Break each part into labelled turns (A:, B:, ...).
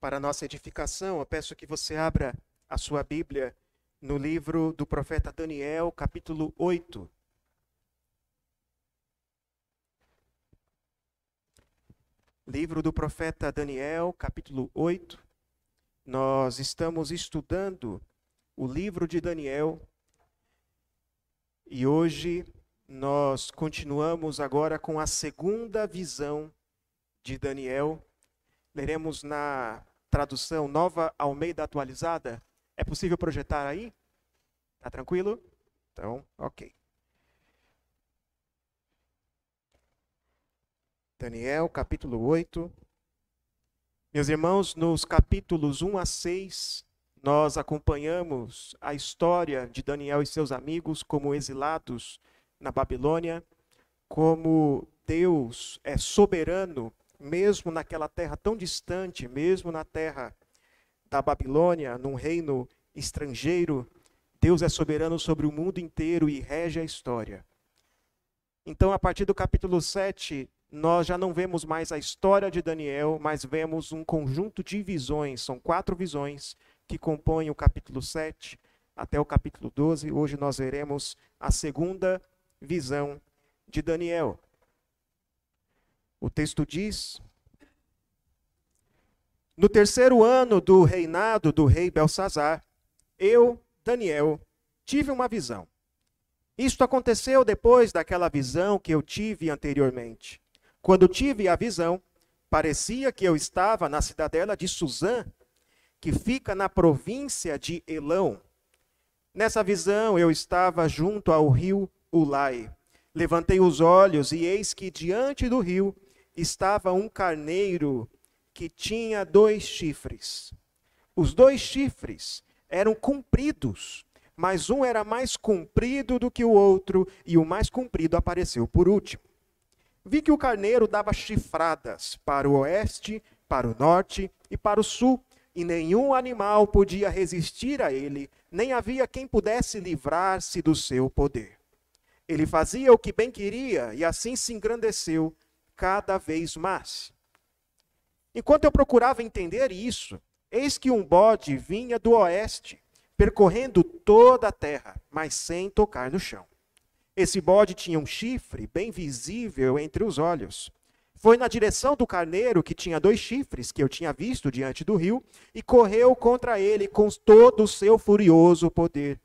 A: Para nossa edificação, eu peço que você abra a sua Bíblia no livro do profeta Daniel, capítulo 8. Livro do profeta Daniel, capítulo 8. Nós estamos estudando o livro de Daniel e hoje nós continuamos agora com a segunda visão de Daniel. Leremos na tradução Nova Almeida Atualizada. É possível projetar aí? Tá tranquilo? Então, ok. Daniel, capítulo 8. Meus irmãos, nos capítulos 1 a 6, nós acompanhamos a história de Daniel e seus amigos como exilados na Babilônia, como Deus é soberano, mesmo naquela terra tão distante, mesmo na terra da Babilônia, num reino estrangeiro, Deus é soberano sobre o mundo inteiro e rege a história. Então, a partir do capítulo 7, nós já não vemos mais a história de Daniel, mas vemos um conjunto de visões, são quatro visões que compõem o capítulo 7 até o capítulo 12. Hoje nós veremos a segunda visão de Daniel. O texto diz: No terceiro ano do reinado do rei Belsazar, eu, Daniel, tive uma visão. Isto aconteceu depois daquela visão que eu tive anteriormente. Quando tive a visão, parecia que eu estava na cidadela de Suzã, que fica na província de Elão. Nessa visão, eu estava junto ao rio Ulai. Levantei os olhos e eis que diante do rio estava um carneiro que tinha dois chifres. Os dois chifres eram compridos, mas um era mais comprido do que o outro, e o mais comprido apareceu por último. Vi que o carneiro dava chifradas para o oeste, para o norte e para o sul, e nenhum animal podia resistir a ele, nem havia quem pudesse livrar-se do seu poder. Ele fazia o que bem queria e assim se engrandeceu cada vez mais. Enquanto eu procurava entender isso, eis que um bode vinha do oeste, percorrendo toda a terra, mas sem tocar no chão. Esse bode tinha um chifre bem visível entre os olhos. Foi na direção do carneiro, que tinha dois chifres, que eu tinha visto diante do rio, e correu contra ele com todo o seu furioso poder.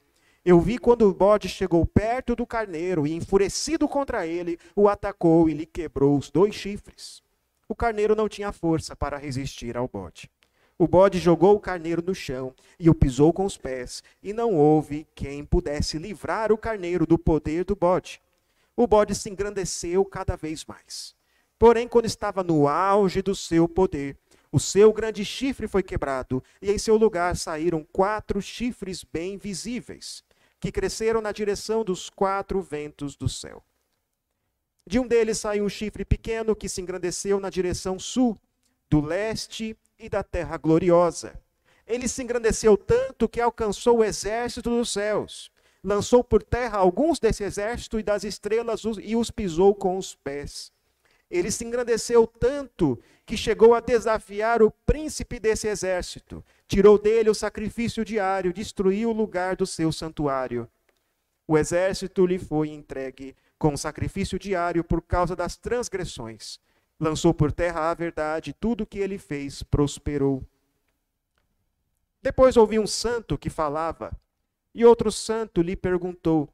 A: Eu vi quando o bode chegou perto do carneiro e, enfurecido contra ele, o atacou e lhe quebrou os dois chifres. O carneiro não tinha força para resistir ao bode. O bode jogou o carneiro no chão e o pisou com os pés, e não houve quem pudesse livrar o carneiro do poder do bode. O bode se engrandeceu cada vez mais. Porém, quando estava no auge do seu poder, o seu grande chifre foi quebrado, e em seu lugar saíram quatro chifres bem visíveis, que cresceram na direção dos quatro ventos do céu. De um deles saiu um chifre pequeno que se engrandeceu na direção sul, do leste e da terra gloriosa. Ele se engrandeceu tanto que alcançou o exército dos céus. Lançou por terra alguns desse exército e das estrelas e os pisou com os pés. Ele se engrandeceu tanto que chegou a desafiar o príncipe desse exército. Tirou dele o sacrifício diário, destruiu o lugar do seu santuário. O exército lhe foi entregue com sacrifício diário por causa das transgressões. Lançou por terra a verdade, tudo o que ele fez prosperou. Depois ouvi um santo que falava, e outro santo lhe perguntou: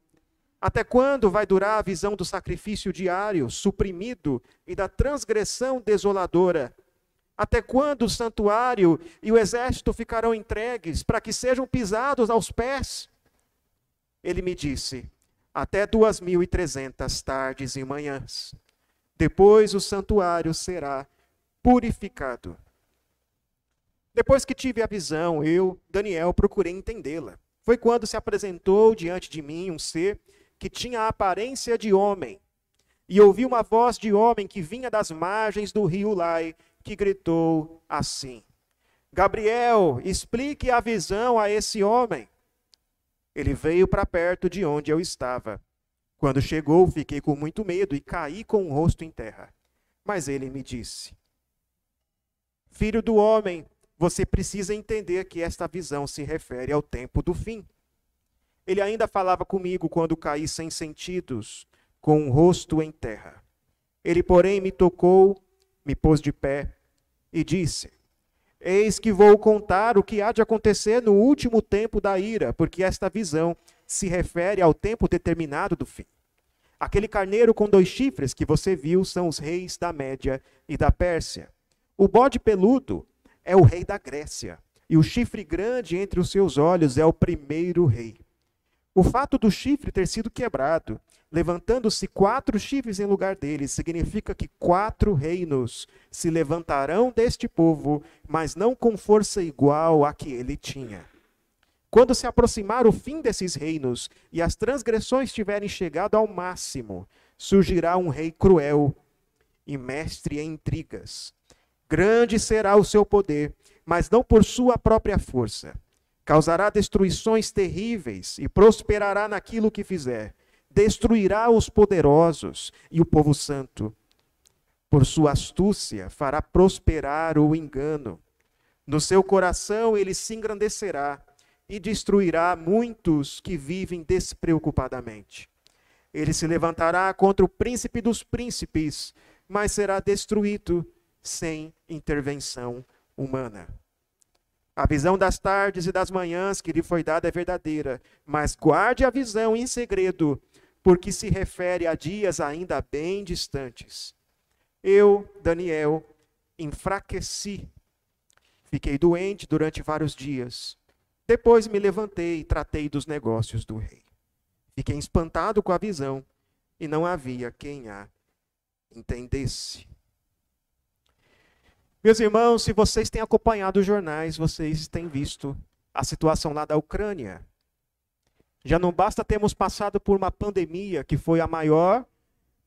A: até quando vai durar a visão do sacrifício diário, suprimido, e da transgressão desoladora? Até quando o santuário e o exército ficarão entregues para que sejam pisados aos pés? Ele me disse: até duas mil e trezentas tardes e manhãs. Depois o santuário será purificado. Depois que tive a visão, eu, Daniel, procurei entendê-la. Foi quando se apresentou diante de mim um ser que tinha a aparência de homem. E ouvi uma voz de homem que vinha das margens do rio Lai, que gritou assim: Gabriel, explique a visão a esse homem. Ele veio para perto de onde eu estava. Quando chegou, fiquei com muito medo e caí com o rosto em terra. Mas ele me disse: Filho do homem, você precisa entender que esta visão se refere ao tempo do fim. Ele ainda falava comigo quando caí sem sentidos, com o rosto em terra. Ele, porém, me tocou, me pôs de pé e disse: Eis que vou contar o que há de acontecer no último tempo da ira, porque esta visão se refere ao tempo determinado do fim. Aquele carneiro com dois chifres que você viu são os reis da Média e da Pérsia. O bode peludo é o rei da Grécia, e o chifre grande entre os seus olhos é o primeiro rei. O fato do chifre ter sido quebrado, levantando-se quatro chifres em lugar dele, significa que quatro reinos se levantarão deste povo, mas não com força igual à que ele tinha. Quando se aproximar o fim desses reinos e as transgressões tiverem chegado ao máximo, surgirá um rei cruel e mestre em intrigas. Grande será o seu poder, mas não por sua própria força causará destruições terríveis e prosperará naquilo que fizer. Destruirá os poderosos e o povo santo. Por sua astúcia fará prosperar o engano. No seu coração ele se engrandecerá e destruirá muitos que vivem despreocupadamente. Ele se levantará contra o príncipe dos príncipes, mas será destruído sem intervenção humana. A visão das tardes e das manhãs que lhe foi dada é verdadeira, mas guarde a visão em segredo, porque se refere a dias ainda bem distantes. Eu, Daniel, enfraqueci. Fiquei doente durante vários dias. Depois me levantei e tratei dos negócios do rei. Fiquei espantado com a visão, e não havia quem a entendesse. Meus irmãos, se vocês têm acompanhado os jornais, vocês têm visto a situação lá da Ucrânia. Já não basta termos passado por uma pandemia que foi a maior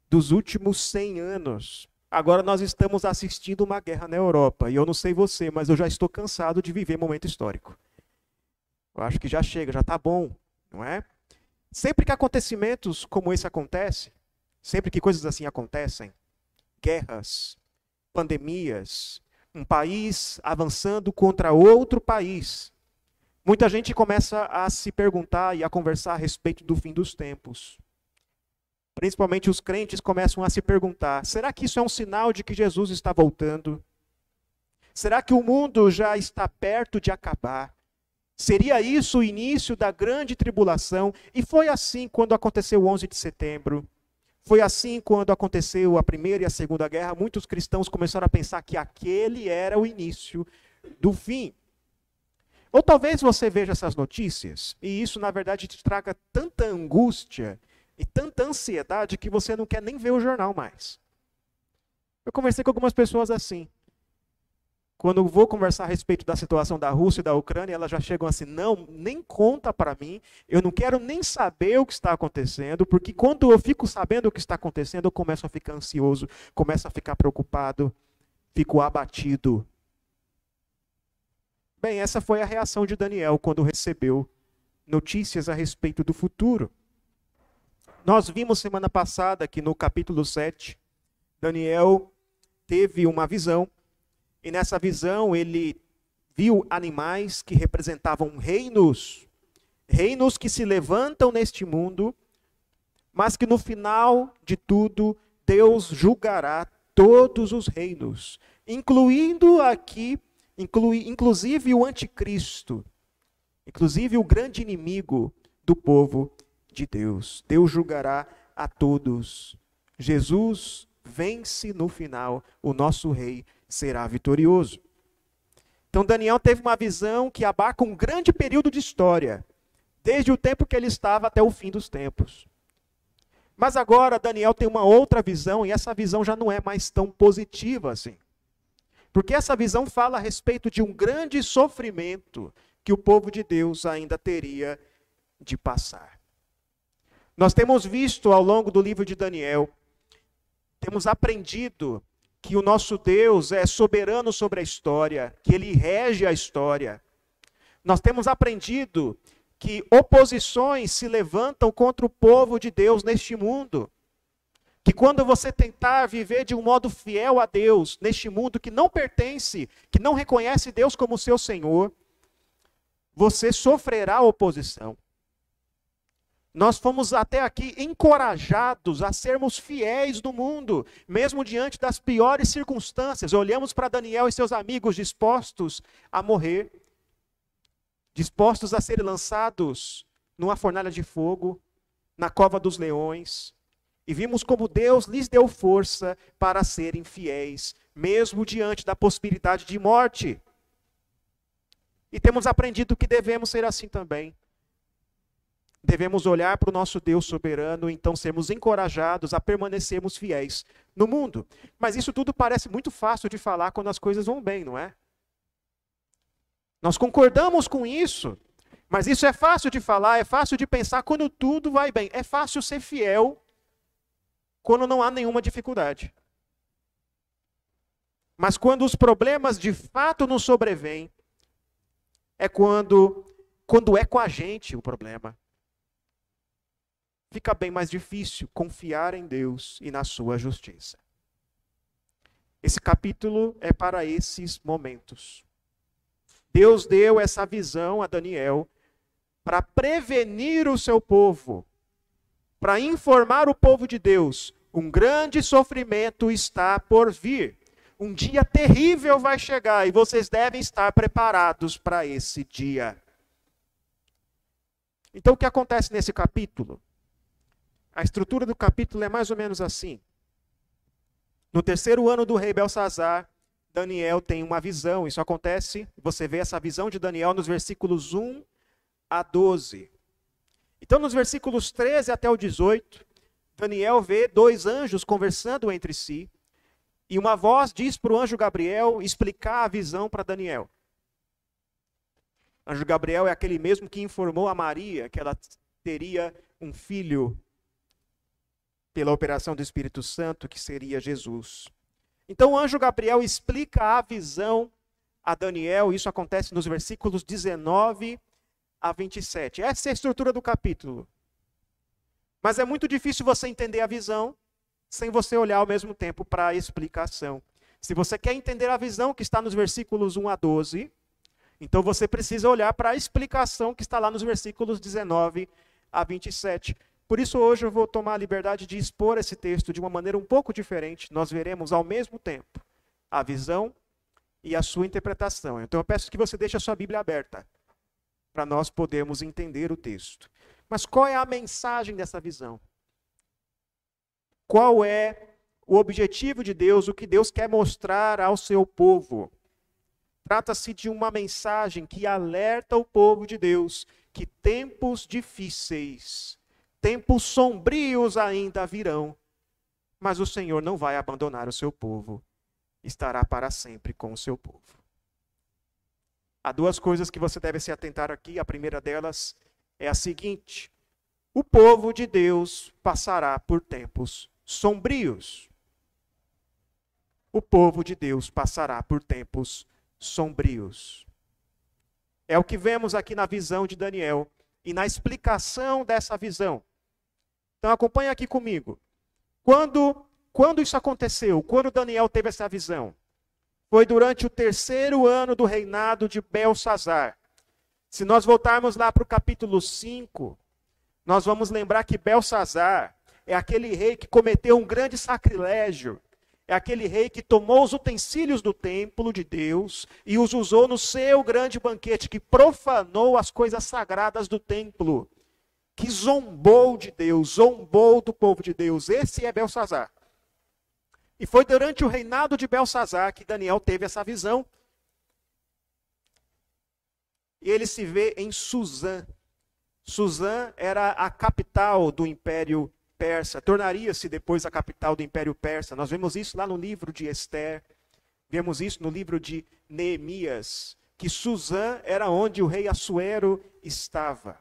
A: dos últimos 100 anos. Agora nós estamos assistindo uma guerra na Europa. E eu não sei você, mas eu já estou cansado de viver momento histórico. Eu acho que já chega, já está bom, não é? Sempre que acontecimentos como esse acontecem, sempre que coisas assim acontecem, guerras, pandemias, um país avançando contra outro país. Muita gente começa a se perguntar e a conversar a respeito do fim dos tempos. Principalmente os crentes começam a se perguntar: será que isso é um sinal de que Jesus está voltando? Será que o mundo já está perto de acabar? Seria isso o início da grande tribulação? E foi assim quando aconteceu o 11 de setembro. Foi assim quando aconteceu a Primeira e a Segunda Guerra, muitos cristãos começaram a pensar que aquele era o início do fim. Ou talvez você veja essas notícias e isso, na verdade, te traga tanta angústia e tanta ansiedade que você não quer nem ver o jornal mais. Eu conversei com algumas pessoas assim. Quando vou conversar a respeito da situação da Rússia e da Ucrânia, elas já chegam assim: não, nem conta para mim, eu não quero nem saber o que está acontecendo, porque quando eu fico sabendo o que está acontecendo, eu começo a ficar ansioso, começo a ficar preocupado, fico abatido. Bem, essa foi a reação de Daniel quando recebeu notícias a respeito do futuro. Nós vimos semana passada que no capítulo 7, Daniel teve uma visão e nessa visão ele viu animais que representavam reinos, reinos que se levantam neste mundo, mas que no final de tudo Deus julgará todos os reinos, incluindo aqui, inclui, inclusive o anticristo, inclusive o grande inimigo do povo de Deus. Deus julgará a todos. Jesus vence no final o nosso rei será vitorioso. Então Daniel teve uma visão que abarca um grande período de história, desde o tempo que ele estava até o fim dos tempos. Mas agora Daniel tem uma outra visão, e essa visão já não é mais tão positiva assim. Porque essa visão fala a respeito de um grande sofrimento que o povo de Deus ainda teria de passar. Nós temos visto ao longo do livro de Daniel, temos aprendido que o nosso Deus é soberano sobre a história, que ele rege a história. Nós temos aprendido que oposições se levantam contra o povo de Deus neste mundo. Que quando você tentar viver de um modo fiel a Deus, neste mundo que não pertence, que não reconhece Deus como seu Senhor, você sofrerá oposição. Nós fomos até aqui encorajados a sermos fiéis no mundo, mesmo diante das piores circunstâncias. Olhamos para Daniel e seus amigos dispostos a morrer, dispostos a serem lançados numa fornalha de fogo, na cova dos leões, e vimos como Deus lhes deu força para serem fiéis, mesmo diante da possibilidade de morte. E temos aprendido que devemos ser assim também. Devemos olhar para o nosso Deus soberano e então sermos encorajados a permanecermos fiéis no mundo. Mas isso tudo parece muito fácil de falar quando as coisas vão bem, não é? Nós concordamos com isso, mas isso é fácil de falar, é fácil de pensar quando tudo vai bem. É fácil ser fiel quando não há nenhuma dificuldade. Mas quando os problemas de fato nos sobrevêm, é quando, quando é com a gente o problema. Fica bem mais difícil confiar em Deus e na sua justiça. Esse capítulo é para esses momentos. Deus deu essa visão a Daniel para prevenir o seu povo para informar o povo de Deus: um grande sofrimento está por vir. Um dia terrível vai chegar e vocês devem estar preparados para esse dia. Então, o que acontece nesse capítulo? A estrutura do capítulo é mais ou menos assim. No terceiro ano do rei Belsazar, Daniel tem uma visão. Isso acontece, você vê essa visão de Daniel nos versículos 1 a 12. Então, nos versículos 13 até o 18, Daniel vê dois anjos conversando entre si, e uma voz diz para o anjo Gabriel explicar a visão para Daniel. O anjo Gabriel é aquele mesmo que informou a Maria que ela teria um filho pela operação do Espírito Santo, que seria Jesus. Então o anjo Gabriel explica a visão a Daniel, isso acontece nos versículos 19 a 27. Essa é a estrutura do capítulo. Mas é muito difícil você entender a visão sem você olhar ao mesmo tempo para a explicação. Se você quer entender a visão que está nos versículos 1 a 12, então você precisa olhar para a explicação que está lá nos versículos 19 a 27. Por isso, hoje eu vou tomar a liberdade de expor esse texto de uma maneira um pouco diferente. Nós veremos ao mesmo tempo a visão e a sua interpretação. Então eu peço que você deixe a sua Bíblia aberta para nós podermos entender o texto. Mas qual é a mensagem dessa visão? Qual é o objetivo de Deus, o que Deus quer mostrar ao seu povo? Trata-se de uma mensagem que alerta o povo de Deus que tempos difíceis, tempos sombrios ainda virão, mas o Senhor não vai abandonar o seu povo, estará para sempre com o seu povo. Há duas coisas que você deve se atentar aqui. A primeira delas é a seguinte: o povo de Deus passará por tempos sombrios. O povo de Deus passará por tempos sombrios. É o que vemos aqui na visão de Daniel e na explicação dessa visão. Então acompanhe aqui comigo. Quando quando isso aconteceu? Quando Daniel teve essa visão? Foi durante o terceiro ano do reinado de Belsazar. Se nós voltarmos lá para o capítulo 5, nós vamos lembrar que Belsazar é aquele rei que cometeu um grande sacrilégio. É aquele rei que tomou os utensílios do templo de Deus e os usou no seu grande banquete, que profanou as coisas sagradas do templo, que zombou de Deus, zombou do povo de Deus. Esse é Belsazar. E foi durante o reinado de Belsazar que Daniel teve essa visão. E ele se vê em Suzã. Suzã era a capital do Império Persa, tornaria-se depois a capital do Império Persa. Nós vemos isso lá no livro de Esther, vemos isso no livro de Neemias, que Suzã era onde o rei Assuero estava.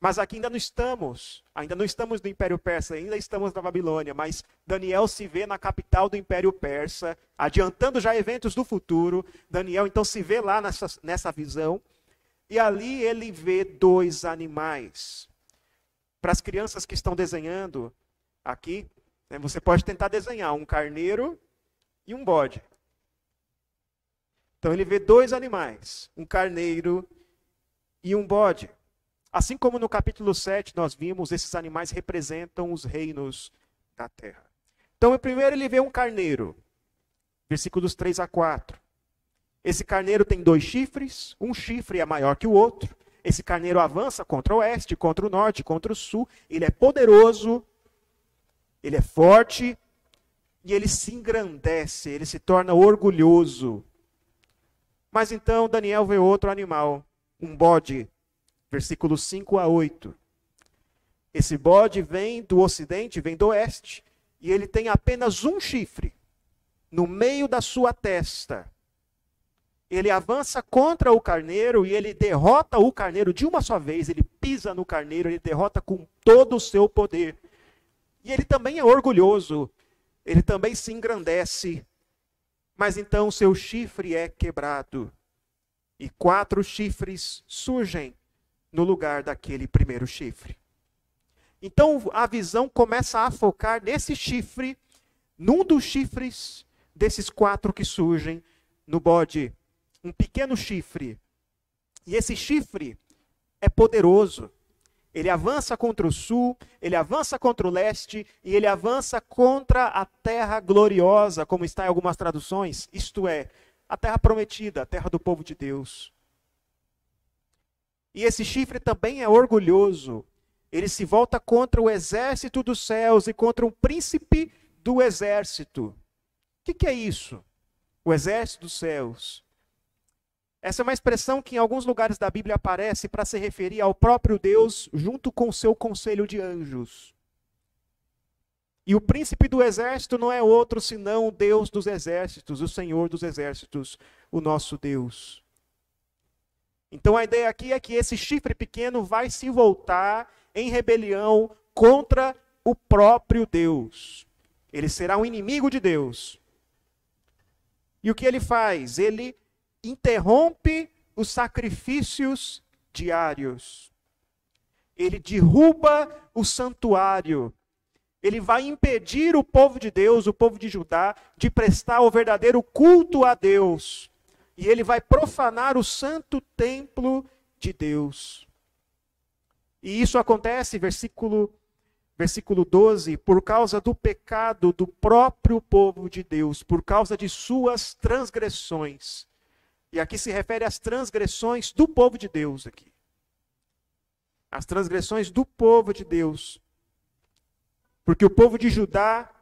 A: Mas aqui ainda não estamos, ainda não estamos no Império Persa, ainda estamos na Babilônia, mas Daniel se vê na capital do Império Persa, adiantando já eventos do futuro. Daniel então se vê lá nessa, nessa visão, e ali ele vê dois animais. Para as crianças que estão desenhando aqui, Né, você pode tentar desenhar um carneiro e um bode. Então ele vê dois animais, um carneiro e um bode. Assim como no capítulo 7 nós vimos, esses animais representam os reinos da terra. Então, primeiro ele vê um carneiro, versículos 3 a 4. Esse carneiro tem dois chifres, um chifre é maior que o outro. Esse carneiro avança contra o oeste, contra o norte, contra o sul. Ele é poderoso, ele é forte e ele se engrandece, ele se torna orgulhoso. Mas então Daniel vê outro animal, um bode, versículos 5 a 8. Esse bode vem do ocidente, vem do oeste, e ele tem apenas um chifre no meio da sua testa. Ele avança contra o carneiro e ele derrota o carneiro de uma só vez. Ele pisa no carneiro, ele derrota com todo o seu poder. E ele também é orgulhoso, ele também se engrandece. Mas então seu chifre é quebrado. E quatro chifres surgem no lugar daquele primeiro chifre. Então a visão começa a focar nesse chifre, num dos chifres desses quatro que surgem no bode. Um pequeno chifre. E esse chifre é poderoso. Ele avança contra o sul, ele avança contra o leste e ele avança contra a terra gloriosa, como está em algumas traduções, isto é, a terra prometida, a terra do povo de Deus. E esse chifre também é orgulhoso. Ele se volta contra o exército dos céus e contra o príncipe do exército. O que, que é isso? O exército dos céus. Essa é uma expressão que em alguns lugares da Bíblia aparece para se referir ao próprio Deus junto com o seu conselho de anjos. E o príncipe do exército não é outro senão o Deus dos exércitos, o Senhor dos exércitos, o nosso Deus. Então a ideia aqui é que esse chifre pequeno vai se voltar em rebelião contra o próprio Deus. Ele será um inimigo de Deus. E o que ele faz? Ele interrompe os sacrifícios diários. Ele derruba o santuário. Ele vai impedir o povo de Deus, o povo de Judá, de prestar o verdadeiro culto a Deus. E ele vai profanar o santo templo de Deus. E isso acontece, versículo versículo 12, por causa do pecado do próprio povo de Deus, por causa de suas transgressões. E aqui se refere às transgressões do povo de Deus aqui. As transgressões do povo de Deus. Porque o povo de Judá,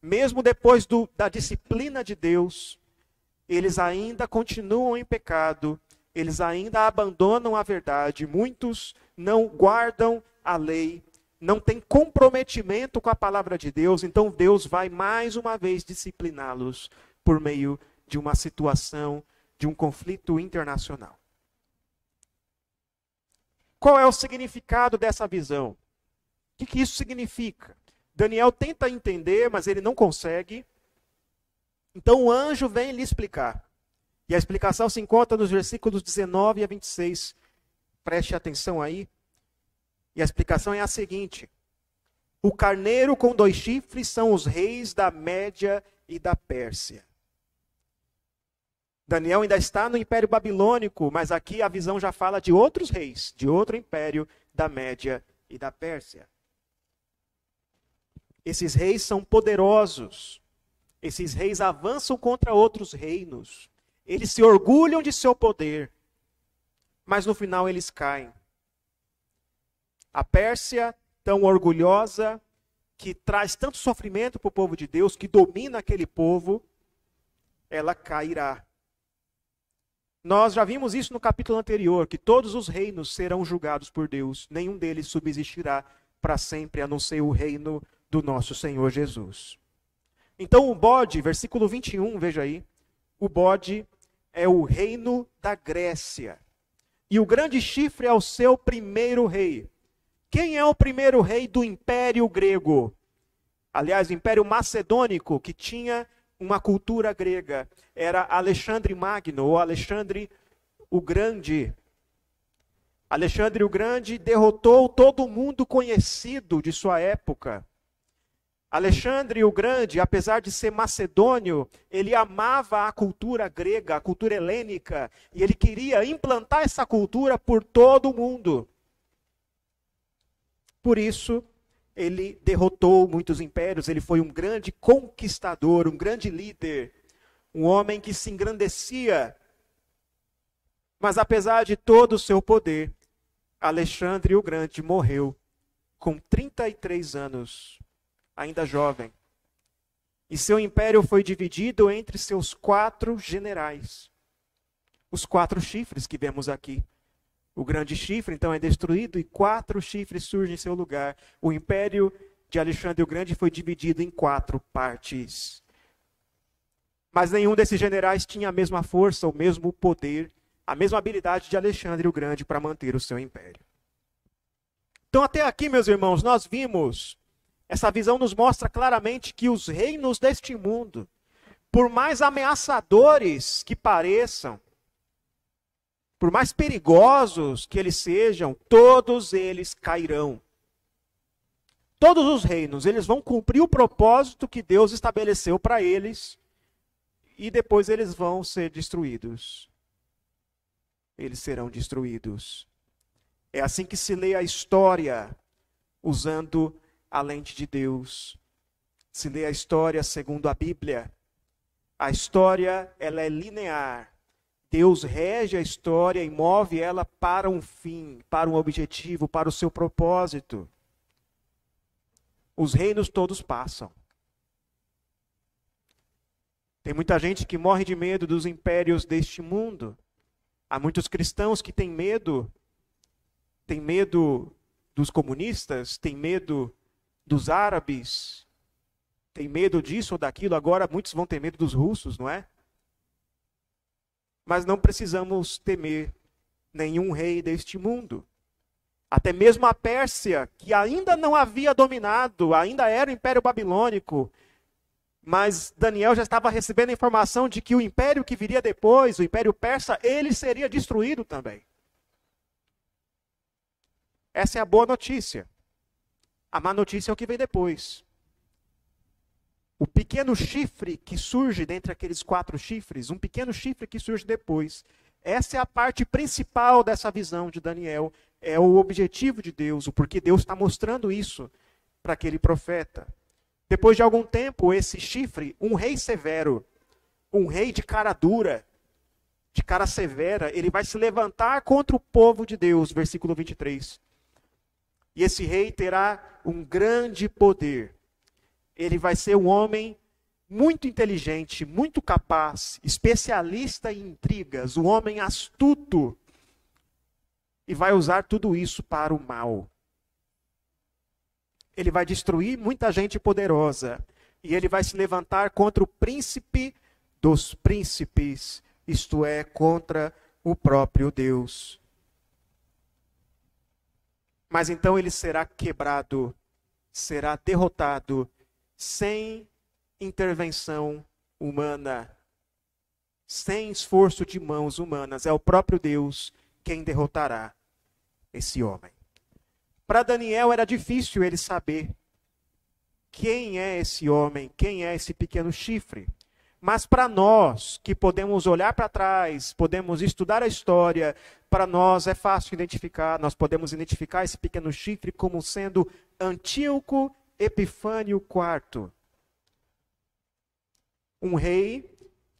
A: mesmo depois do, da disciplina de Deus, eles ainda continuam em pecado, eles ainda abandonam a verdade, muitos não guardam a lei, não têm comprometimento com a palavra de Deus, então Deus vai mais uma vez discipliná-los por meio de uma situação de um conflito internacional. Qual é o significado dessa visão? O que, que isso significa? Daniel tenta entender, mas ele não consegue. Então o anjo vem lhe explicar. E a explicação se encontra nos versículos 19 a 26. Preste atenção aí. E a explicação é a seguinte: O carneiro com dois chifres são os reis da Média e da Pérsia. Daniel ainda está no Império Babilônico, mas aqui a visão já fala de outros reis, de outro império da Média e da Pérsia. Esses reis são poderosos. Esses reis avançam contra outros reinos. Eles se orgulham de seu poder. Mas no final eles caem. A Pérsia, tão orgulhosa, que traz tanto sofrimento para o povo de Deus, que domina aquele povo, ela cairá. Nós já vimos isso no capítulo anterior, que todos os reinos serão julgados por Deus, nenhum deles subsistirá para sempre, a não ser o reino do nosso Senhor Jesus. Então o bode, versículo 21, veja aí, o bode é o reino da Grécia. E o grande chifre é o seu primeiro rei. Quem é o primeiro rei do Império Grego? Aliás, o Império Macedônico, que tinha uma cultura grega. Era Alexandre Magno, ou Alexandre o Grande. Alexandre o Grande derrotou todo mundo conhecido de sua época. Alexandre o Grande, apesar de ser macedônio, ele amava a cultura grega, a cultura helênica, e ele queria implantar essa cultura por todo o mundo. Por isso, ele derrotou muitos impérios, ele foi um grande conquistador, um grande líder, um homem que se engrandecia. Mas apesar de todo o seu poder, Alexandre o Grande morreu com 33 anos, ainda jovem. E seu império foi dividido entre seus quatro generais. Os quatro chifres que vemos aqui. O grande chifre, então, é destruído e quatro chifres surgem em seu lugar. O império de Alexandre o Grande foi dividido em quatro partes. Mas nenhum desses generais tinha a mesma força, o mesmo poder, a mesma habilidade de Alexandre o Grande para manter o seu império. Então, até aqui, meus irmãos, nós vimos, essa visão nos mostra claramente que os reinos deste mundo, por mais ameaçadores que pareçam, por mais perigosos que eles sejam, todos eles cairão. Todos os reinos, eles vão cumprir o propósito que Deus estabeleceu para eles e depois eles vão ser destruídos. Eles serão destruídos. É assim que se lê a história usando a lente de Deus. Se lê a história segundo a Bíblia. A história, ela é linear. Deus rege a história e move ela para um fim, para um objetivo, para o seu propósito. Os reinos todos passam. Tem muita gente que morre de medo dos impérios deste mundo. Há muitos cristãos que têm medo, têm medo dos comunistas, têm medo dos árabes, têm medo disso ou daquilo. Agora muitos vão ter medo dos russos, não é? Mas não precisamos temer nenhum rei deste mundo. Até mesmo a Pérsia, que ainda não havia dominado, ainda era o Império Babilônico, mas Daniel já estava recebendo a informação de que o império que viria depois, o Império Persa, ele seria destruído também. Essa é a boa notícia. A má notícia é o que vem depois. O pequeno chifre que surge dentre aqueles quatro chifres, um pequeno chifre que surge depois. Essa é a parte principal dessa visão de Daniel. É o objetivo de Deus, o porquê Deus está mostrando isso para aquele profeta. Depois de algum tempo, esse chifre, um rei severo, um rei de cara dura, de cara severa, ele vai se levantar contra o povo de Deus, versículo 23. E esse rei terá um grande poder ele vai ser um homem muito inteligente, muito capaz, especialista em intrigas, um homem astuto. E vai usar tudo isso para o mal. Ele vai destruir muita gente poderosa. E ele vai se levantar contra o príncipe dos príncipes, isto é, contra o próprio Deus. Mas então ele será quebrado, será derrotado sem intervenção humana, sem esforço de mãos humanas. É o próprio Deus quem derrotará esse homem. Para Daniel era difícil ele saber quem é esse homem, quem é esse pequeno chifre. Mas para nós, que podemos olhar para trás, podemos estudar a história, para nós é fácil identificar, nós podemos identificar esse pequeno chifre como sendo Antíoco Epifânio IV, um rei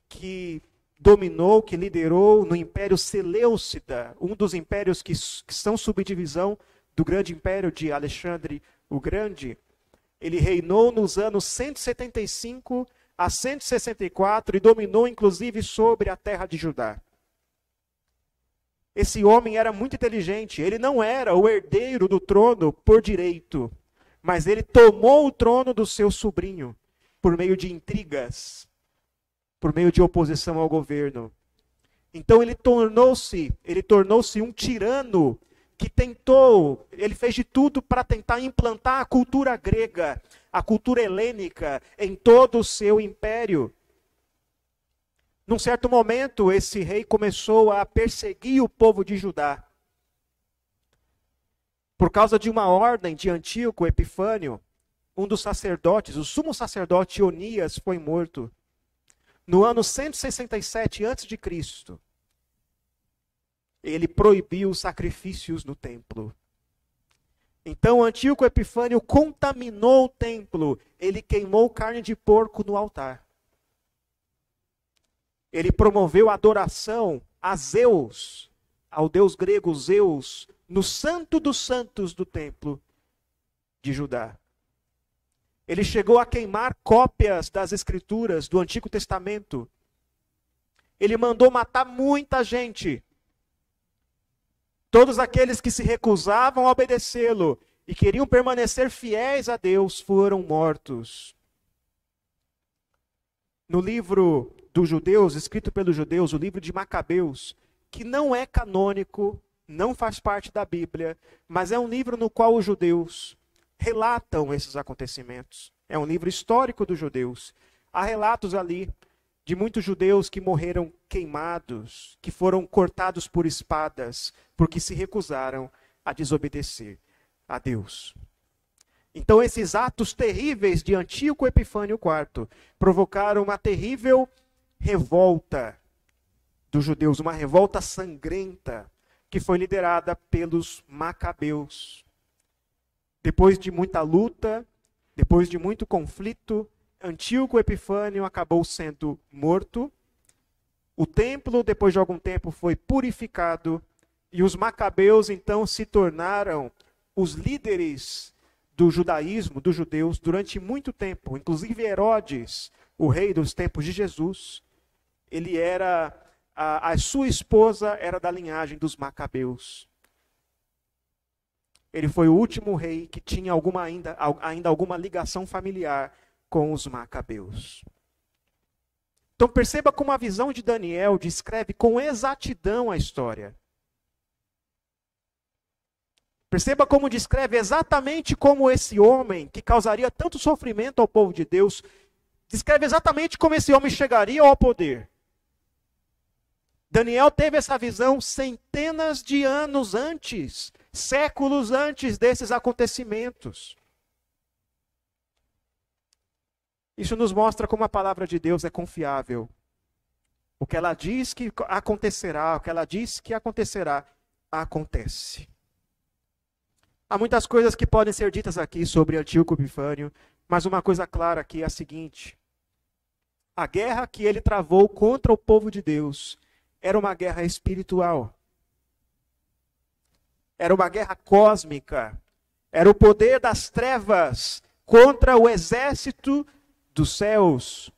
A: que dominou, que liderou no Império Seleucida, um dos impérios que, que são subdivisão do grande império de Alexandre o Grande. Ele reinou nos anos 175 a 164 e dominou inclusive sobre a terra de Judá. Esse homem era muito inteligente, ele não era o herdeiro do trono por direito mas ele tomou o trono do seu sobrinho por meio de intrigas, por meio de oposição ao governo. Então ele tornou-se, ele tornou-se um tirano que tentou, ele fez de tudo para tentar implantar a cultura grega, a cultura helênica em todo o seu império. Num certo momento, esse rei começou a perseguir o povo de Judá por causa de uma ordem de Antíoco Epifânio, um dos sacerdotes, o sumo sacerdote Onias, foi morto no ano 167 a.C. Ele proibiu sacrifícios no templo. Então Antíoco Epifânio contaminou o templo, ele queimou carne de porco no altar. Ele promoveu a adoração a Zeus, ao deus grego Zeus, no santo dos santos do templo de Judá. Ele chegou a queimar cópias das escrituras do Antigo Testamento. Ele mandou matar muita gente. Todos aqueles que se recusavam a obedecê-lo e queriam permanecer fiéis a Deus foram mortos. No livro dos judeus, escrito pelos judeus, o livro de Macabeus, que não é canônico, não faz parte da Bíblia, mas é um livro no qual os judeus relatam esses acontecimentos. É um livro histórico dos judeus. Há relatos ali de muitos judeus que morreram queimados, que foram cortados por espadas, porque se recusaram a desobedecer a Deus. Então, esses atos terríveis de Antíoco Epifânio IV provocaram uma terrível revolta dos judeus, uma revolta sangrenta que foi liderada pelos macabeus. Depois de muita luta, depois de muito conflito, Antíoco Epifânio acabou sendo morto. O templo, depois de algum tempo, foi purificado e os macabeus então se tornaram os líderes do judaísmo, dos judeus, durante muito tempo. Inclusive Herodes, o rei dos tempos de Jesus, ele era a, a sua esposa era da linhagem dos macabeus. Ele foi o último rei que tinha alguma ainda, ainda alguma ligação familiar com os macabeus. Então perceba como a visão de Daniel descreve com exatidão a história. Perceba como descreve exatamente como esse homem, que causaria tanto sofrimento ao povo de Deus, descreve exatamente como esse homem chegaria ao poder. Daniel teve essa visão centenas de anos antes séculos antes desses acontecimentos. Isso nos mostra como a palavra de Deus é confiável. O que ela diz que acontecerá, o que ela diz que acontecerá, acontece. Há muitas coisas que podem ser ditas aqui sobre Antíoco Epifânio, mas uma coisa clara aqui é a seguinte: a guerra que ele travou contra o povo de Deus era uma guerra espiritual. Era uma guerra cósmica. Era o poder das trevas contra o exército dos céus.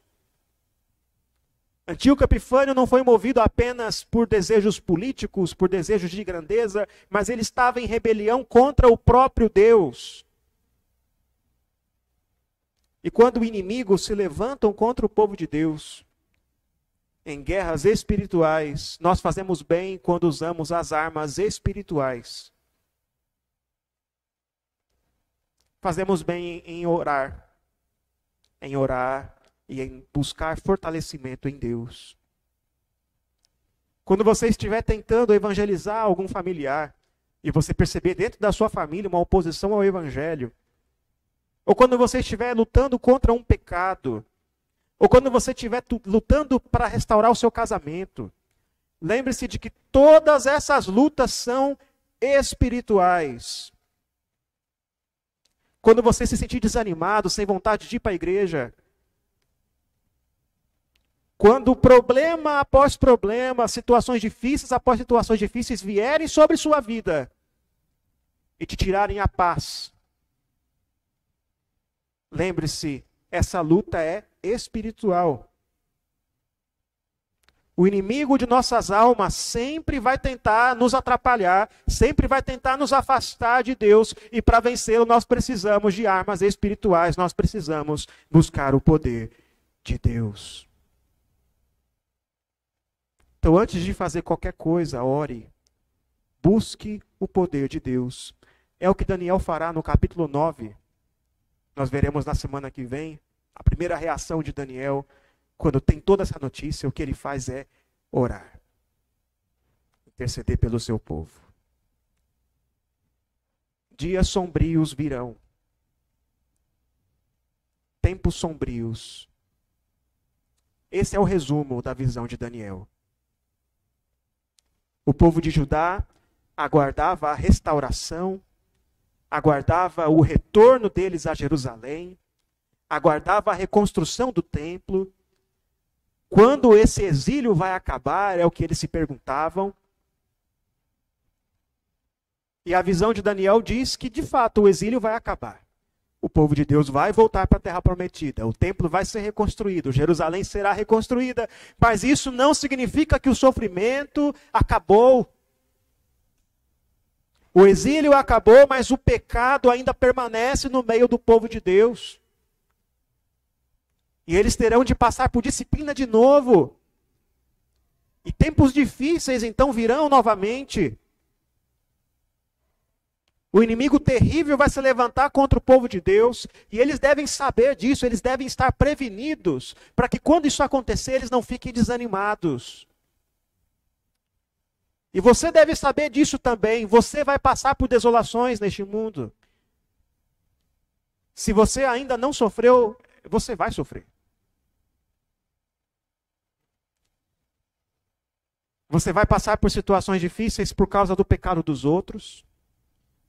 A: Antíoco Epifânio não foi movido apenas por desejos políticos, por desejos de grandeza, mas ele estava em rebelião contra o próprio Deus. E quando inimigos se levantam contra o povo de Deus, em guerras espirituais, nós fazemos bem quando usamos as armas espirituais. fazemos bem em orar, em orar e em buscar fortalecimento em Deus. Quando você estiver tentando evangelizar algum familiar e você perceber dentro da sua família uma oposição ao evangelho, ou quando você estiver lutando contra um pecado, ou quando você estiver lutando para restaurar o seu casamento, lembre-se de que todas essas lutas são espirituais. Quando você se sentir desanimado, sem vontade de ir para a igreja. Quando problema após problema, situações difíceis após situações difíceis vierem sobre sua vida e te tirarem a paz. Lembre-se, essa luta é espiritual. O inimigo de nossas almas sempre vai tentar nos atrapalhar, sempre vai tentar nos afastar de Deus, e para vencê-lo nós precisamos de armas espirituais, nós precisamos buscar o poder de Deus. Então, antes de fazer qualquer coisa, ore, busque o poder de Deus. É o que Daniel fará no capítulo 9. Nós veremos na semana que vem a primeira reação de Daniel quando tem toda essa notícia, o que ele faz é orar, interceder pelo seu povo. Dias sombrios virão. tempos sombrios. Esse é o resumo da visão de Daniel. O povo de Judá aguardava a restauração, aguardava o retorno deles a Jerusalém, aguardava a reconstrução do templo. Quando esse exílio vai acabar, é o que eles se perguntavam. E a visão de Daniel diz que, de fato, o exílio vai acabar. O povo de Deus vai voltar para a terra prometida. O templo vai ser reconstruído. Jerusalém será reconstruída. Mas isso não significa que o sofrimento acabou. O exílio acabou, mas o pecado ainda permanece no meio do povo de Deus. E eles terão de passar por disciplina de novo. E tempos difíceis então virão novamente. O inimigo terrível vai se levantar contra o povo de Deus, e eles devem saber disso, eles devem estar prevenidos, para que quando isso acontecer, eles não fiquem desanimados. E você deve saber disso também. Você vai passar por desolações neste mundo. Se você ainda não sofreu, você vai sofrer. Você vai passar por situações difíceis por causa do pecado dos outros.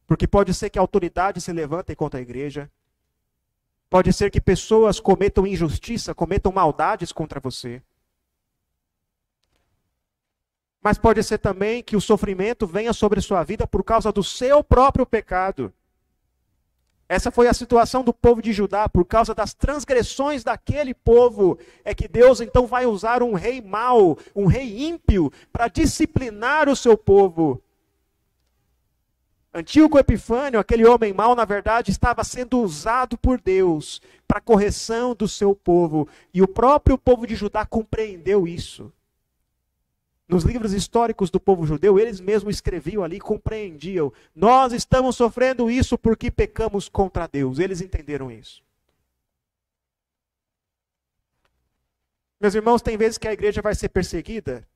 A: Porque pode ser que a autoridade se levante contra a igreja. Pode ser que pessoas cometam injustiça, cometam maldades contra você. Mas pode ser também que o sofrimento venha sobre sua vida por causa do seu próprio pecado. Essa foi a situação do povo de Judá, por causa das transgressões daquele povo, é que Deus então vai usar um rei mau, um rei ímpio, para disciplinar o seu povo. Antíoco Epifânio, aquele homem mau, na verdade, estava sendo usado por Deus para correção do seu povo, e o próprio povo de Judá compreendeu isso. Nos livros históricos do povo judeu, eles mesmos escreviam ali, compreendiam. Nós estamos sofrendo isso porque pecamos contra Deus. Eles entenderam isso. Meus irmãos, tem vezes que a igreja vai ser perseguida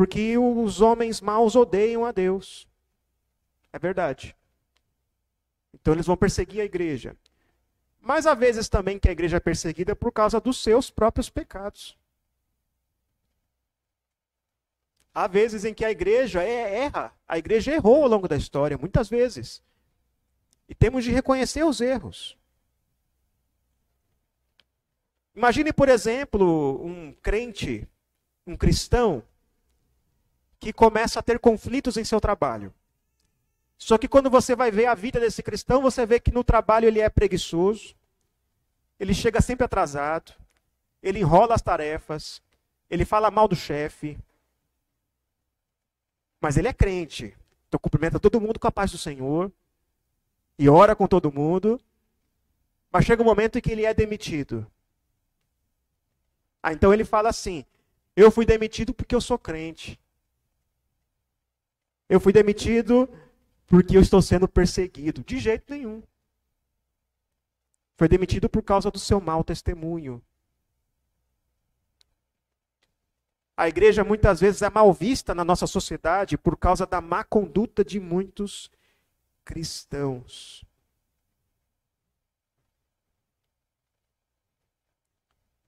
A: porque os homens maus odeiam a Deus. É verdade. Então eles vão perseguir a igreja. Mas há vezes também que a igreja é perseguida por causa dos seus próprios pecados. Há vezes em que a igreja é, erra. A igreja errou ao longo da história, muitas vezes. E temos de reconhecer os erros. Imagine, por exemplo, um crente, um cristão, que começa a ter conflitos em seu trabalho. Só que quando você vai ver a vida desse cristão, você vê que no trabalho ele é preguiçoso, ele chega sempre atrasado, ele enrola as tarefas, ele fala mal do chefe, mas ele é crente. Então cumprimenta todo mundo com a paz do Senhor. E ora com todo mundo. Mas chega um momento em que ele é demitido. Ah, então ele fala assim: Eu fui demitido porque eu sou crente. Eu fui demitido porque eu estou sendo perseguido. De jeito nenhum. Foi demitido por causa do seu mau testemunho. A igreja muitas vezes é mal vista na nossa sociedade por causa da má conduta de muitos cristãos.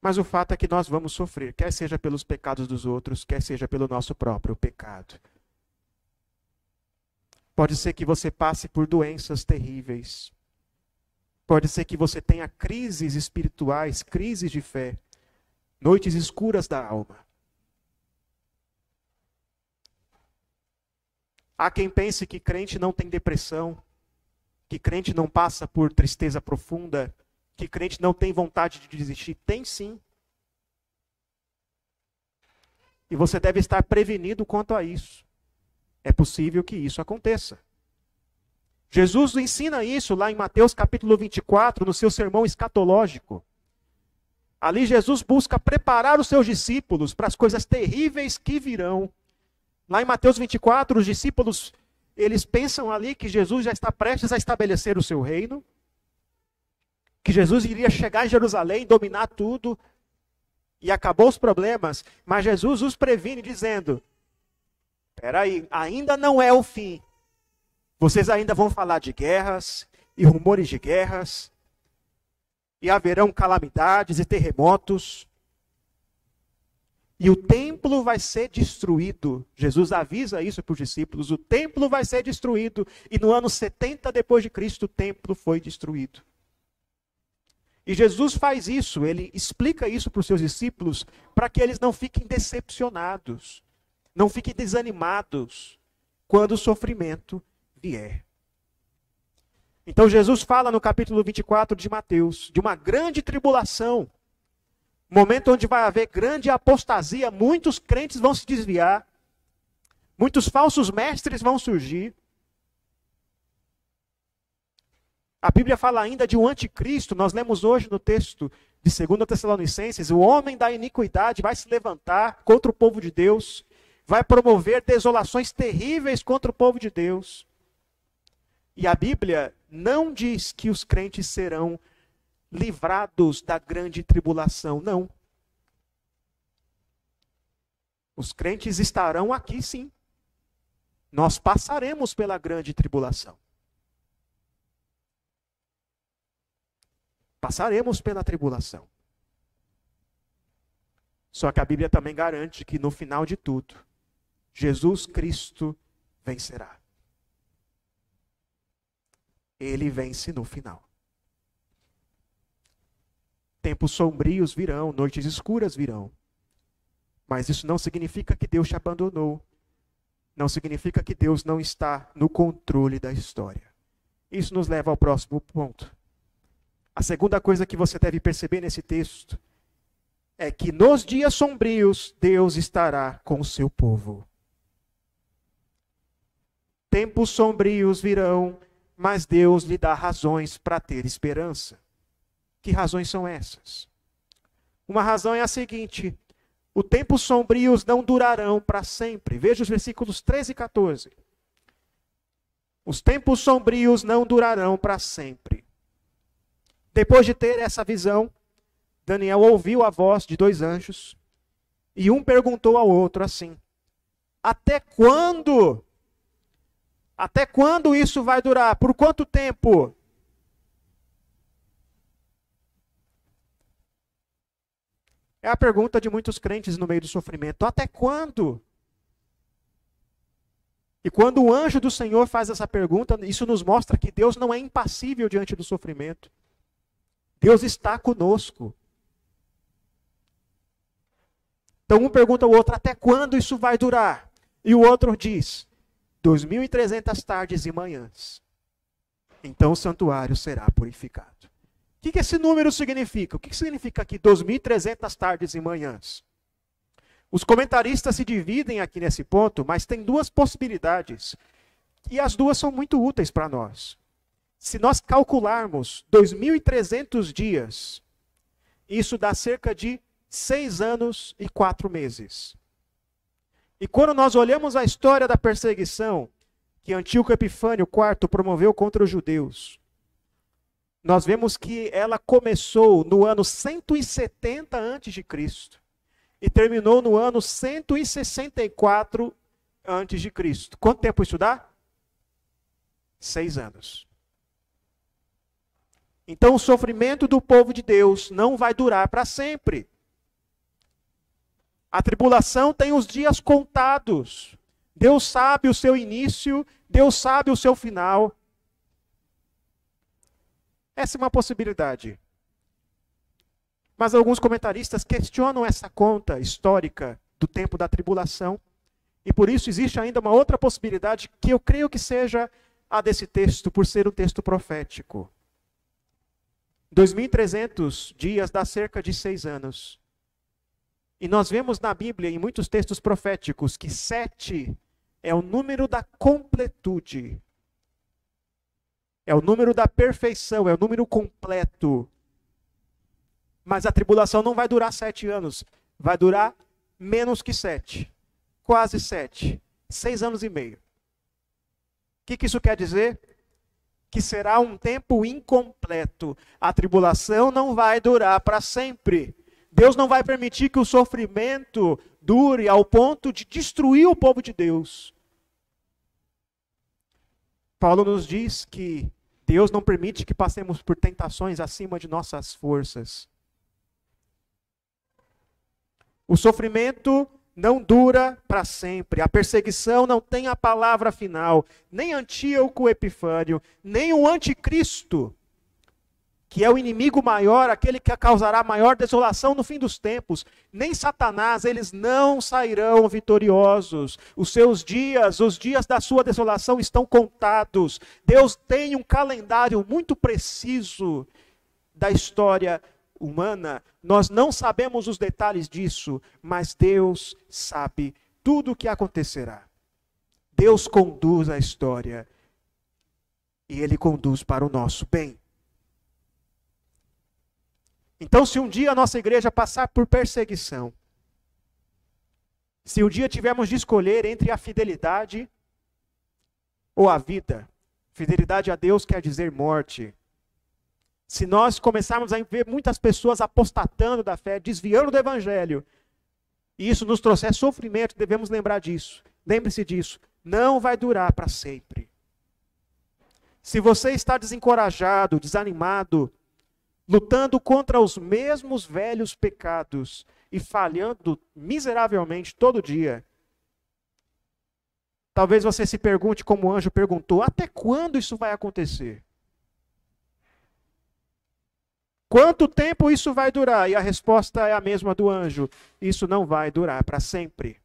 A: Mas o fato é que nós vamos sofrer, quer seja pelos pecados dos outros, quer seja pelo nosso próprio pecado. Pode ser que você passe por doenças terríveis. Pode ser que você tenha crises espirituais, crises de fé, noites escuras da alma. Há quem pense que crente não tem depressão, que crente não passa por tristeza profunda, que crente não tem vontade de desistir. Tem sim. E você deve estar prevenido quanto a isso. É possível que isso aconteça. Jesus ensina isso lá em Mateus capítulo 24, no seu sermão escatológico. Ali Jesus busca preparar os seus discípulos para as coisas terríveis que virão. Lá em Mateus 24, os discípulos, eles pensam ali que Jesus já está prestes a estabelecer o seu reino, que Jesus iria chegar em Jerusalém, dominar tudo, e acabou os problemas, mas Jesus os previne dizendo: Peraí, ainda não é o fim. Vocês ainda vão falar de guerras e rumores de guerras. e haverão calamidades e terremotos. E o templo vai ser destruído. Jesus avisa isso para os discípulos: o templo vai ser destruído. E no ano 70 depois de Cristo, o templo foi destruído. E Jesus faz isso, ele explica isso para os seus discípulos, para que eles não fiquem decepcionados, não fiquem desanimados quando o sofrimento vier. Então Jesus fala no capítulo 24 de Mateus de uma grande tribulação, momento onde vai haver grande apostasia, muitos crentes vão se desviar, muitos falsos mestres vão surgir. A Bíblia fala ainda de um anticristo, nós lemos hoje no texto de 2 Tessalonicenses, o homem da iniquidade vai se levantar contra o povo de Deus, vai promover desolações terríveis contra o povo de Deus. E a Bíblia não diz que os crentes serão livrados da grande tribulação, não. Os crentes estarão aqui sim. Nós passaremos pela grande tribulação. Passaremos pela tribulação. Só que a Bíblia também garante que no final de tudo, Jesus Cristo vencerá. Ele vence no final. Tempos sombrios virão, noites escuras virão. Mas isso não significa que Deus te abandonou. Não significa que Deus não está no controle da história. Isso nos leva ao próximo ponto. A segunda coisa que você deve perceber nesse texto é que nos dias sombrios Deus estará com o seu povo. Tempos sombrios virão, mas Deus lhe dá razões para ter esperança. Que razões são essas? Uma razão é a seguinte: os tempos sombrios não durarão para sempre. Veja os versículos 13 e 14. Os tempos sombrios não durarão para sempre. Depois de ter essa visão, Daniel ouviu a voz de dois anjos, e um perguntou ao outro assim: Até quando? Até quando isso vai durar? Por quanto tempo? É a pergunta de muitos crentes no meio do sofrimento: Até quando? E quando o anjo do Senhor faz essa pergunta, isso nos mostra que Deus não é impassível diante do sofrimento. Deus está conosco. Então um pergunta ao outro: até quando isso vai durar? E o outro diz: 2.300 tardes e manhãs. Então o santuário será purificado. O que, que esse número significa? O que, que significa aqui 2.300 tardes e manhãs? Os comentaristas se dividem aqui nesse ponto, mas tem duas possibilidades. E as duas são muito úteis para nós. Se nós calcularmos 2.300 dias, isso dá cerca de seis anos e quatro meses. E quando nós olhamos a história da perseguição que Antíoco Epifânio IV promoveu contra os judeus, nós vemos que ela começou no ano 170 a.C. e terminou no ano 164 a.C. Quanto tempo isso dá? Seis anos. Então o sofrimento do povo de Deus não vai durar para sempre. A tribulação tem os dias contados. Deus sabe o seu início, Deus sabe o seu final. Essa é uma possibilidade. Mas alguns comentaristas questionam essa conta histórica do tempo da tribulação. E por isso existe ainda uma outra possibilidade que eu creio que seja a desse texto, por ser um texto profético. 2.300 dias dá cerca de seis anos. E nós vemos na Bíblia, em muitos textos proféticos, que sete é o número da completude. É o número da perfeição, é o número completo. Mas a tribulação não vai durar sete anos, vai durar menos que sete. Quase sete. Seis anos e meio. O que, que isso quer dizer? que será um tempo incompleto. A tribulação não vai durar para sempre. Deus não vai permitir que o sofrimento dure ao ponto de destruir o povo de Deus. Paulo nos diz que Deus não permite que passemos por tentações acima de nossas forças. O sofrimento não dura para sempre. A perseguição não tem a palavra final. Nem Antíoco Epifânio, nem o anticristo, que é o inimigo maior, aquele que causará maior desolação no fim dos tempos, nem Satanás, eles não sairão vitoriosos. Os seus dias, os dias da sua desolação estão contados. Deus tem um calendário muito preciso da história humana, nós não sabemos os detalhes disso, mas Deus sabe tudo o que acontecerá. Deus conduz a história e Ele conduz para o nosso bem. Então, se um dia a nossa igreja passar por perseguição, se um dia tivermos de escolher entre a fidelidade ou a vida, fidelidade a Deus quer dizer morte, se nós começarmos a ver muitas pessoas apostatando da fé, desviando do evangelho, e isso nos trouxer sofrimento, devemos lembrar disso. Lembre-se disso. Não vai durar para sempre. Se você está desencorajado, desanimado, lutando contra os mesmos velhos pecados e falhando miseravelmente todo dia, talvez você se pergunte, como o anjo perguntou: até quando isso vai acontecer? Quanto tempo isso vai durar? E a resposta é a mesma do anjo: isso não vai durar para sempre.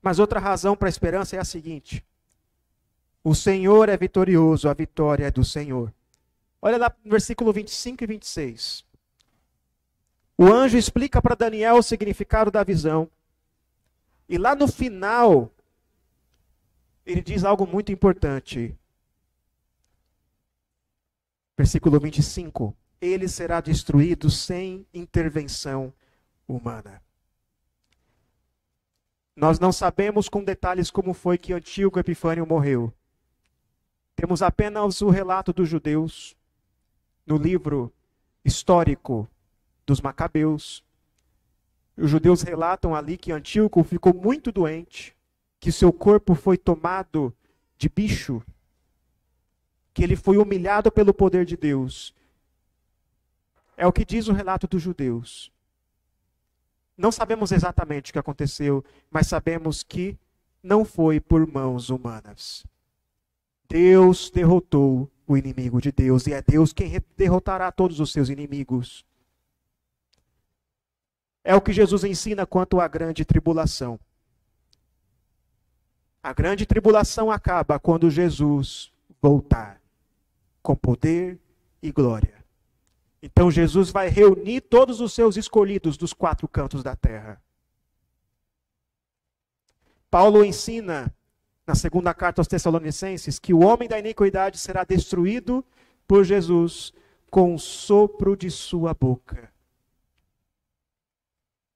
A: Mas outra razão para a esperança é a seguinte: o Senhor é vitorioso, a vitória é do Senhor. Olha lá no versículo 25 e 26. O anjo explica para Daniel o significado da visão. E lá no final, ele diz algo muito importante. Versículo 25: Ele será destruído sem intervenção humana. Nós não sabemos com detalhes como foi que Antíoco Epifânio morreu. Temos apenas o relato dos judeus no livro histórico dos Macabeus. Os judeus relatam ali que Antíoco ficou muito doente, que seu corpo foi tomado de bicho que ele foi humilhado pelo poder de Deus. É o que diz o relato dos judeus. Não sabemos exatamente o que aconteceu, mas sabemos que não foi por mãos humanas. Deus derrotou o inimigo de Deus e é Deus quem derrotará todos os seus inimigos. É o que Jesus ensina quanto à grande tribulação. A grande tribulação acaba quando Jesus voltar com poder e glória. Então Jesus vai reunir todos os seus escolhidos dos quatro cantos da terra. Paulo ensina na segunda carta aos Tessalonicenses que o homem da iniquidade será destruído por Jesus com o sopro de sua boca.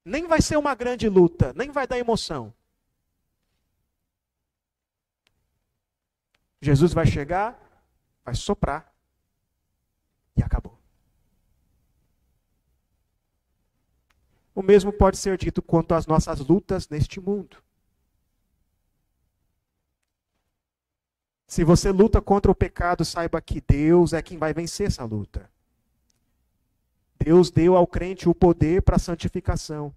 A: Nem vai ser uma grande luta, nem vai dar emoção. Jesus vai chegar, vai soprar e acabou. O mesmo pode ser dito quanto às nossas lutas neste mundo. Se você luta contra o pecado, saiba que Deus é quem vai vencer essa luta. Deus deu ao crente o poder para a santificação.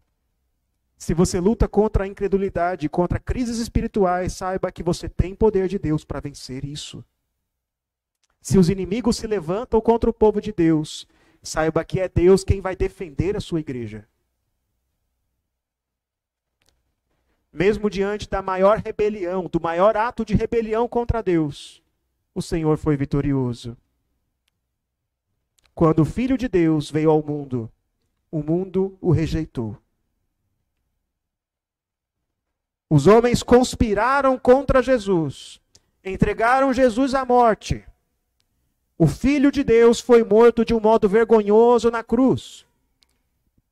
A: Se você luta contra a incredulidade, contra crises espirituais, saiba que você tem poder de Deus para vencer isso. Se os inimigos se levantam contra o povo de Deus, saiba que é Deus quem vai defender a sua igreja. Mesmo diante da maior rebelião, do maior ato de rebelião contra Deus, o Senhor foi vitorioso. Quando o Filho de Deus veio ao mundo, o mundo o rejeitou. Os homens conspiraram contra Jesus, entregaram Jesus à morte. O Filho de Deus foi morto de um modo vergonhoso na cruz.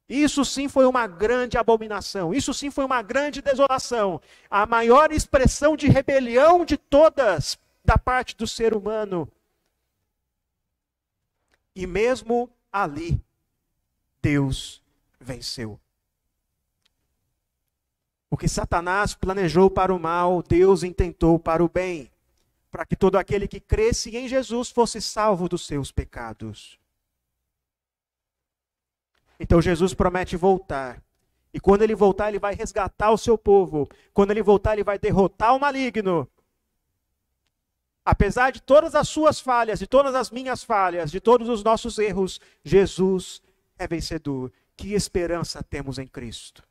A: Isso sim foi uma grande abominação, isso sim foi uma grande desolação. A maior expressão de rebelião de todas da parte do ser humano. E mesmo ali, Deus venceu. O que Satanás planejou para o mal, Deus intentou para o bem, para que todo aquele que cresce em Jesus fosse salvo dos seus pecados. Então Jesus promete voltar. E quando ele voltar, ele vai resgatar o seu povo. Quando ele voltar, ele vai derrotar o maligno. Apesar de todas as suas falhas, de todas as minhas falhas, de todos os nossos erros, Jesus é vencedor. Que esperança temos em Cristo?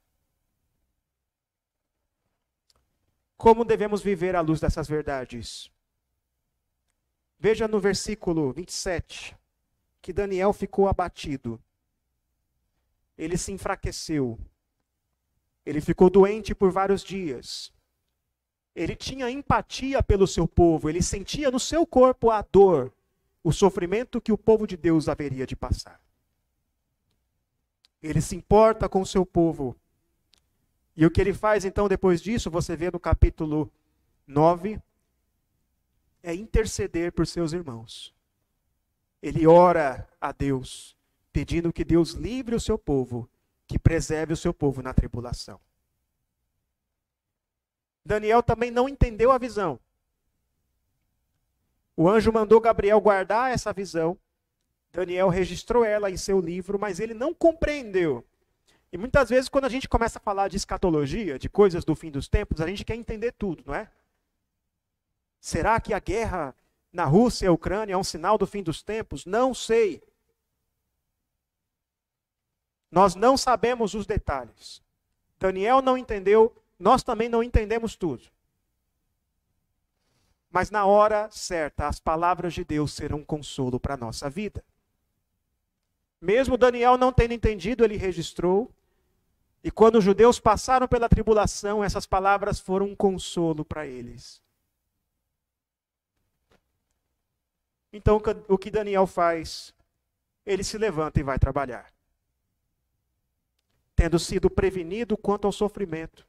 A: Como devemos viver à luz dessas verdades? Veja no versículo 27 que Daniel ficou abatido. Ele se enfraqueceu. Ele ficou doente por vários dias. Ele tinha empatia pelo seu povo, ele sentia no seu corpo a dor, o sofrimento que o povo de Deus haveria de passar. Ele se importa com o seu povo. E o que ele faz então depois disso, você vê no capítulo 9, é interceder por seus irmãos. Ele ora a Deus, pedindo que Deus livre o seu povo, que preserve o seu povo na tribulação. Daniel também não entendeu a visão. O anjo mandou Gabriel guardar essa visão. Daniel registrou ela em seu livro, mas ele não compreendeu. E muitas vezes, quando a gente começa a falar de escatologia, de coisas do fim dos tempos, a gente quer entender tudo, não é? Será que a guerra na Rússia e Ucrânia é um sinal do fim dos tempos? Não sei. Nós não sabemos os detalhes. Daniel não entendeu, nós também não entendemos tudo. Mas na hora certa, as palavras de Deus serão um consolo para a nossa vida. Mesmo Daniel não tendo entendido, ele registrou. E quando os judeus passaram pela tribulação, essas palavras foram um consolo para eles. Então, o que Daniel faz? Ele se levanta e vai trabalhar. Tendo sido prevenido quanto ao sofrimento,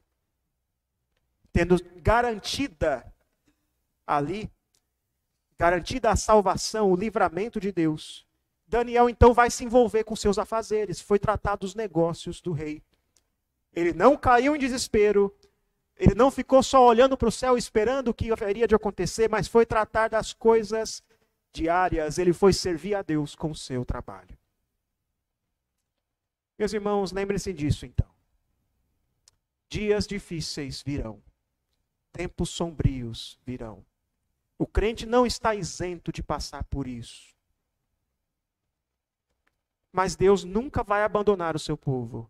A: tendo garantida ali, garantida a salvação, o livramento de Deus, Daniel então vai se envolver com seus afazeres, foi tratar dos negócios do rei. Ele não caiu em desespero, ele não ficou só olhando para o céu esperando o que haveria de acontecer, mas foi tratar das coisas diárias, ele foi servir a Deus com o seu trabalho. Meus irmãos, lembrem-se disso então. Dias difíceis virão. Tempos sombrios virão. O crente não está isento de passar por isso. Mas Deus nunca vai abandonar o seu povo.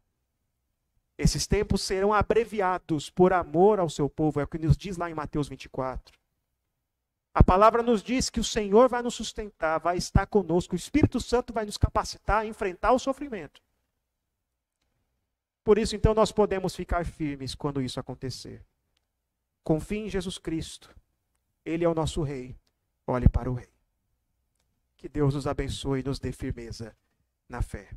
A: Esses tempos serão abreviados por amor ao seu povo, é o que nos diz lá em Mateus 24. A palavra nos diz que o Senhor vai nos sustentar, vai estar conosco, o Espírito Santo vai nos capacitar a enfrentar o sofrimento. Por isso, então, nós podemos ficar firmes quando isso acontecer. Confie em Jesus Cristo. Ele é o nosso Rei. Olhe para o Rei. Que Deus nos abençoe e nos dê firmeza na fé.